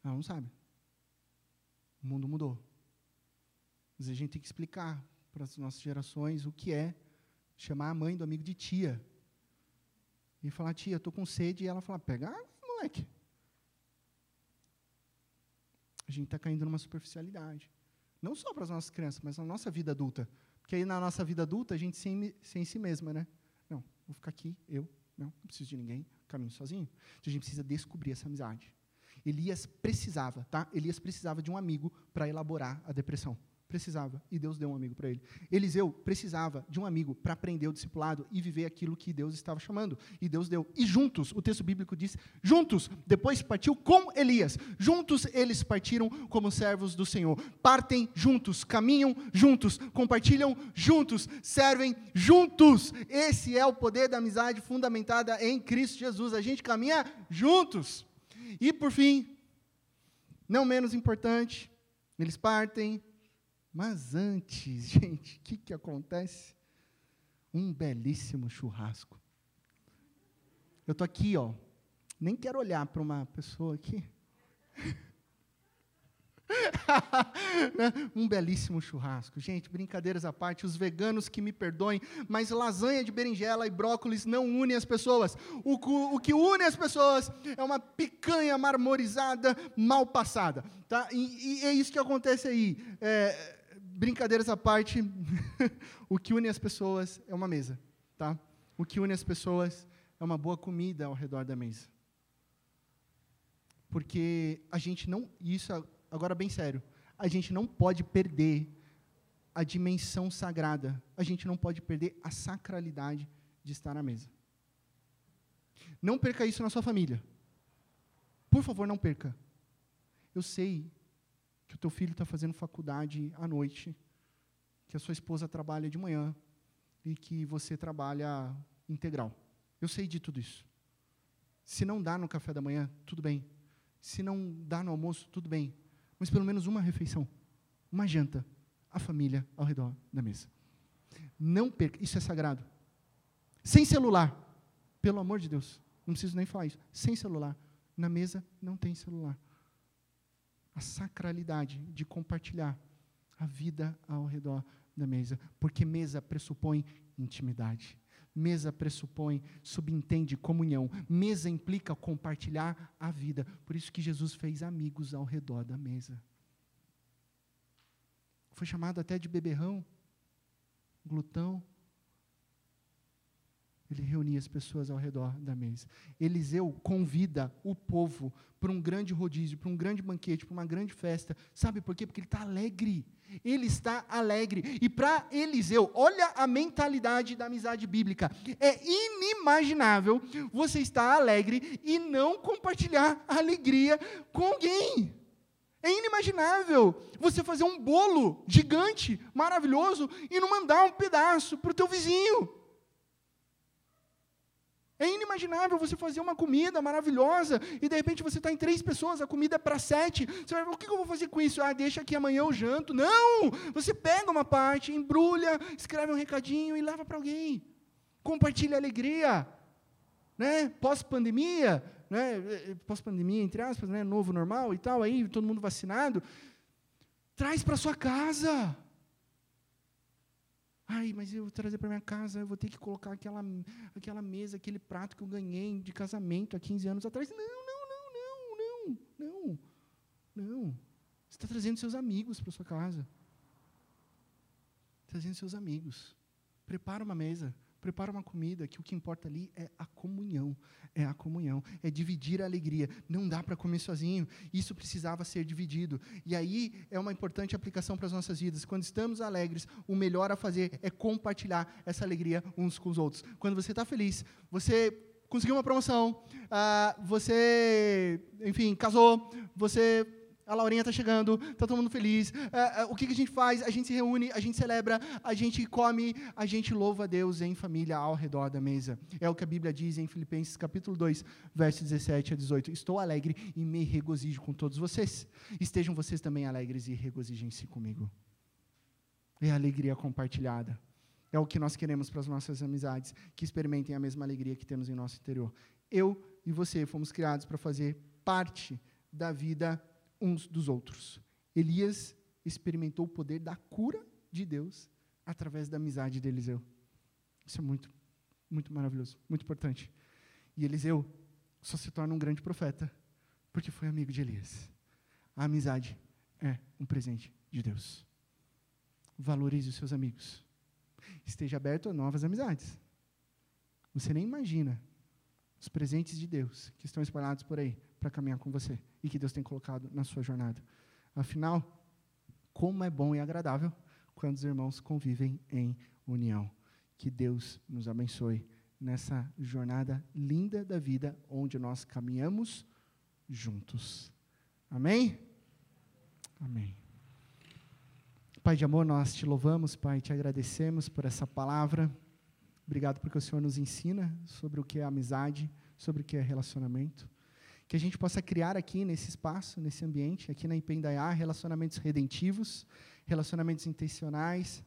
S1: Ela não sabe. O mundo mudou. Mas a gente tem que explicar para as nossas gerações o que é chamar a mãe do amigo de tia. E falar, tia, estou com sede, e ela falar, pega água, moleque. A gente está caindo numa superficialidade. Não só para as nossas crianças, mas na nossa vida adulta. Porque aí na nossa vida adulta a gente sem, sem si mesma, né? Não, vou ficar aqui, eu, não, não preciso de ninguém, caminho sozinho. Então a gente precisa descobrir essa amizade. Elias precisava, tá? Elias precisava de um amigo para elaborar a depressão. Precisava, e Deus deu um amigo para ele. Eliseu precisava de um amigo para aprender o discipulado e viver aquilo que Deus estava chamando, e Deus deu. E juntos, o texto bíblico diz: juntos, depois partiu com Elias. Juntos eles partiram como servos do Senhor. Partem juntos, caminham juntos, compartilham juntos, servem juntos. Esse é o poder da amizade fundamentada em Cristo Jesus. A gente caminha juntos. E por fim, não menos importante, eles partem mas antes, gente, o que, que acontece? Um belíssimo churrasco. Eu tô aqui, ó. Nem quero olhar para uma pessoa aqui. Um belíssimo churrasco. Gente, brincadeiras à parte, os veganos que me perdoem, mas lasanha de berinjela e brócolis não unem as pessoas. O, o que une as pessoas é uma picanha marmorizada mal passada. Tá? E, e é isso que acontece aí. É, brincadeiras à parte, o que une as pessoas é uma mesa. Tá? O que une as pessoas é uma boa comida ao redor da mesa. Porque a gente não. Isso agora bem sério, a gente não pode perder a dimensão sagrada, a gente não pode perder a sacralidade de estar à mesa. Não perca isso na sua família. Por favor, não perca. Eu sei que o teu filho está fazendo faculdade à noite, que a sua esposa trabalha de manhã e que você trabalha integral. Eu sei de tudo isso. Se não dá no café da manhã, tudo bem. Se não dá no almoço, tudo bem mas pelo menos uma refeição, uma janta, a família ao redor da mesa. Não perca, isso é sagrado. Sem celular, pelo amor de Deus, não preciso nem falar isso. Sem celular, na mesa não tem celular. A sacralidade de compartilhar a vida ao redor da mesa, porque mesa pressupõe intimidade. Mesa pressupõe, subentende comunhão. Mesa implica compartilhar a vida. Por isso que Jesus fez amigos ao redor da mesa. Foi chamado até de beberrão, glutão. Ele reunia as pessoas ao redor da mesa. Eliseu convida o povo para um grande rodízio, para um grande banquete, para uma grande festa. Sabe por quê? Porque ele está alegre ele está alegre. E para Eliseu, olha a mentalidade da amizade bíblica. É inimaginável você estar alegre e não compartilhar a alegria com alguém. É inimaginável você fazer um bolo gigante, maravilhoso, e não mandar um pedaço para o teu vizinho. É inimaginável você fazer uma comida maravilhosa e de repente você está em três pessoas, a comida é para sete. Você vai, o que eu vou fazer com isso? Ah, deixa aqui amanhã eu janto. Não! Você pega uma parte, embrulha, escreve um recadinho e leva para alguém. Compartilha a alegria. Né? Pós-pandemia, né? pós-pandemia, entre aspas, né? novo normal e tal, aí todo mundo vacinado. Traz para sua casa. Ai, mas eu vou trazer para minha casa, eu vou ter que colocar aquela, aquela mesa, aquele prato que eu ganhei de casamento há 15 anos atrás. Não, não, não, não, não, não. Não. Você está trazendo seus amigos para sua casa. Trazendo seus amigos. Prepara uma mesa prepara uma comida, que o que importa ali é a comunhão, é a comunhão, é dividir a alegria. Não dá para comer sozinho, isso precisava ser dividido. E aí é uma importante aplicação para as nossas vidas. Quando estamos alegres, o melhor a fazer é compartilhar essa alegria uns com os outros. Quando você está feliz, você conseguiu uma promoção, uh, você, enfim, casou, você a Laurinha está chegando, está todo mundo feliz. É, é, o que, que, a gente faz? A gente se reúne, a gente celebra, a gente come, a gente louva a Deus em família ao redor da mesa. É o que a Bíblia diz em Filipenses capítulo 2, versos 17 a 18. Estou alegre e me regozijo com todos vocês. Estejam vocês também alegres e regozijem-se comigo. É a alegria compartilhada. É o que nós queremos para as nossas amizades, que experimentem a mesma alegria que temos em nosso interior. Eu e você fomos criados para fazer parte da vida uns dos outros. Elias experimentou o poder da cura de Deus através da amizade de Eliseu. Isso é muito, muito maravilhoso, muito importante. E Eliseu só se torna um grande profeta porque foi amigo de Elias. A amizade é um presente de Deus. Valorize os seus amigos. Esteja aberto a novas amizades. Você nem imagina os presentes de Deus que estão espalhados por aí para caminhar com você e que Deus tem colocado na sua jornada. Afinal, como é bom e agradável quando os irmãos convivem em união. Que Deus nos abençoe nessa jornada linda da vida onde nós caminhamos juntos. Amém? Amém. Pai de amor, nós te louvamos, Pai, te agradecemos por essa palavra. Obrigado porque o Senhor nos ensina sobre o que é amizade, sobre o que é relacionamento que a gente possa criar aqui nesse espaço, nesse ambiente, aqui na Impendaiá, relacionamentos redentivos, relacionamentos intencionais,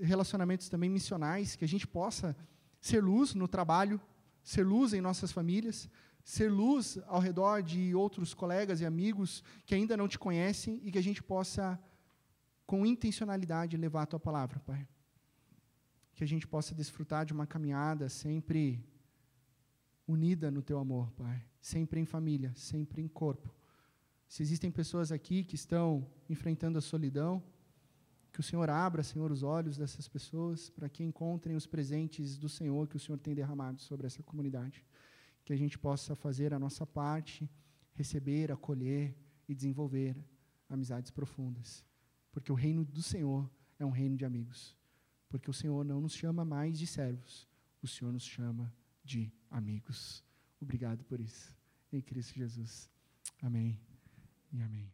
S1: relacionamentos também missionais, que a gente possa ser luz no trabalho, ser luz em nossas famílias, ser luz ao redor de outros colegas e amigos que ainda não te conhecem e que a gente possa, com intencionalidade, levar a tua palavra, Pai. Que a gente possa desfrutar de uma caminhada sempre unida no teu amor, Pai. Sempre em família, sempre em corpo. Se existem pessoas aqui que estão enfrentando a solidão, que o Senhor abra, Senhor, os olhos dessas pessoas para que encontrem os presentes do Senhor que o Senhor tem derramado sobre essa comunidade. Que a gente possa fazer a nossa parte, receber, acolher e desenvolver amizades profundas. Porque o reino do Senhor é um reino de amigos. Porque o Senhor não nos chama mais de servos, o Senhor nos chama de amigos. Obrigado por isso. Em Cristo Jesus. Amém e amém.